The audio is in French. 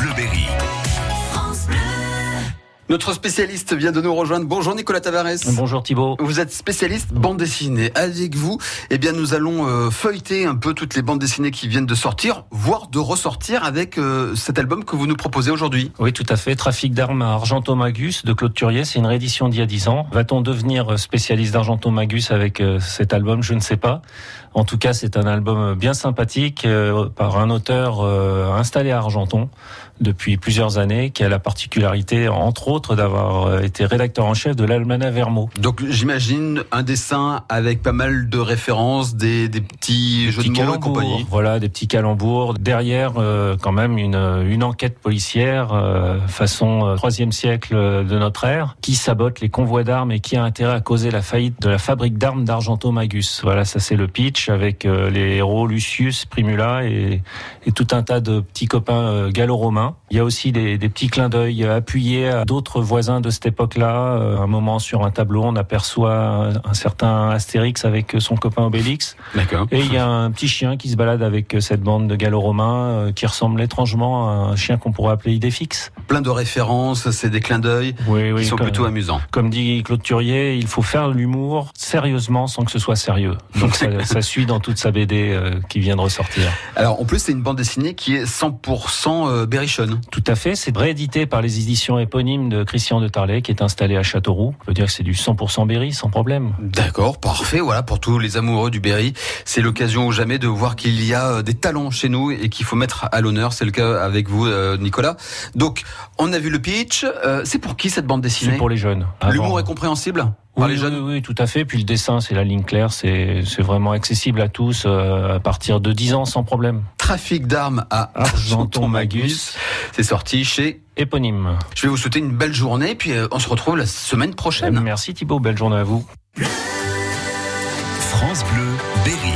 Bleu Berry. Notre spécialiste vient de nous rejoindre. Bonjour Nicolas Tavares. Bonjour Thibault. Vous êtes spécialiste bande dessinée. Avec vous, eh bien, nous allons euh, feuilleter un peu toutes les bandes dessinées qui viennent de sortir, voire de ressortir avec euh, cet album que vous nous proposez aujourd'hui. Oui, tout à fait. Trafic d'armes à Argentomagus de Claude Turier. C'est une réédition d'il y a 10 ans. Va-t-on devenir spécialiste d'Argentomagus avec euh, cet album? Je ne sais pas. En tout cas, c'est un album bien sympathique par un auteur installé à Argenton depuis plusieurs années, qui a la particularité, entre autres, d'avoir euh, été rédacteur en chef de l'Almanach Vermo. Donc j'imagine un dessin avec pas mal de références, des, des petits jeux de mots et compagnie. Voilà, des petits calembours. Derrière, euh, quand même, une, une enquête policière euh, façon troisième siècle de notre ère, qui sabote les convois d'armes et qui a intérêt à causer la faillite de la fabrique d'armes d'Argento Magus. Voilà, ça c'est le pitch avec les héros Lucius, Primula et, et tout un tas de petits copains gallo-romains il y a aussi des, petits clins d'œil appuyés à d'autres voisins de cette époque-là. Euh, un moment sur un tableau, on aperçoit un, certain Astérix avec son copain Obélix. D'accord. Et il y a un petit chien qui se balade avec cette bande de gallo-romains euh, qui ressemble étrangement à un chien qu'on pourrait appeler Idéfix. Plein de références, c'est des clins d'œil oui, qui sont plutôt amusants. Comme dit Claude Turier, il faut faire l'humour sérieusement sans que ce soit sérieux. Donc ça, ça suit dans toute sa BD euh, qui vient de ressortir. Alors en plus c'est une bande dessinée qui est 100% Berrichon. Tout à fait. C'est réédité par les éditions éponymes de Christian de Tarlet, qui est installé à Châteauroux. On peut dire que c'est du 100% Berry, sans problème. D'accord, parfait. Voilà, pour tous les amoureux du Berry, c'est l'occasion ou jamais de voir qu'il y a euh, des talents chez nous et qu'il faut mettre à l'honneur. C'est le cas avec vous, euh, Nicolas. Donc, on a vu le pitch. Euh, c'est pour qui cette bande dessinée? C'est pour les jeunes. L'humour est compréhensible? Oui, Oui, tout à fait. Puis le dessin, c'est la ligne claire, c'est vraiment accessible à tous à partir de 10 ans sans problème. Trafic d'armes à Argenton Magus. C'est sorti chez Éponyme. Je vais vous souhaiter une belle journée, puis euh, on se retrouve la semaine prochaine. Merci Thibault, belle journée à vous. France Bleu, Berry.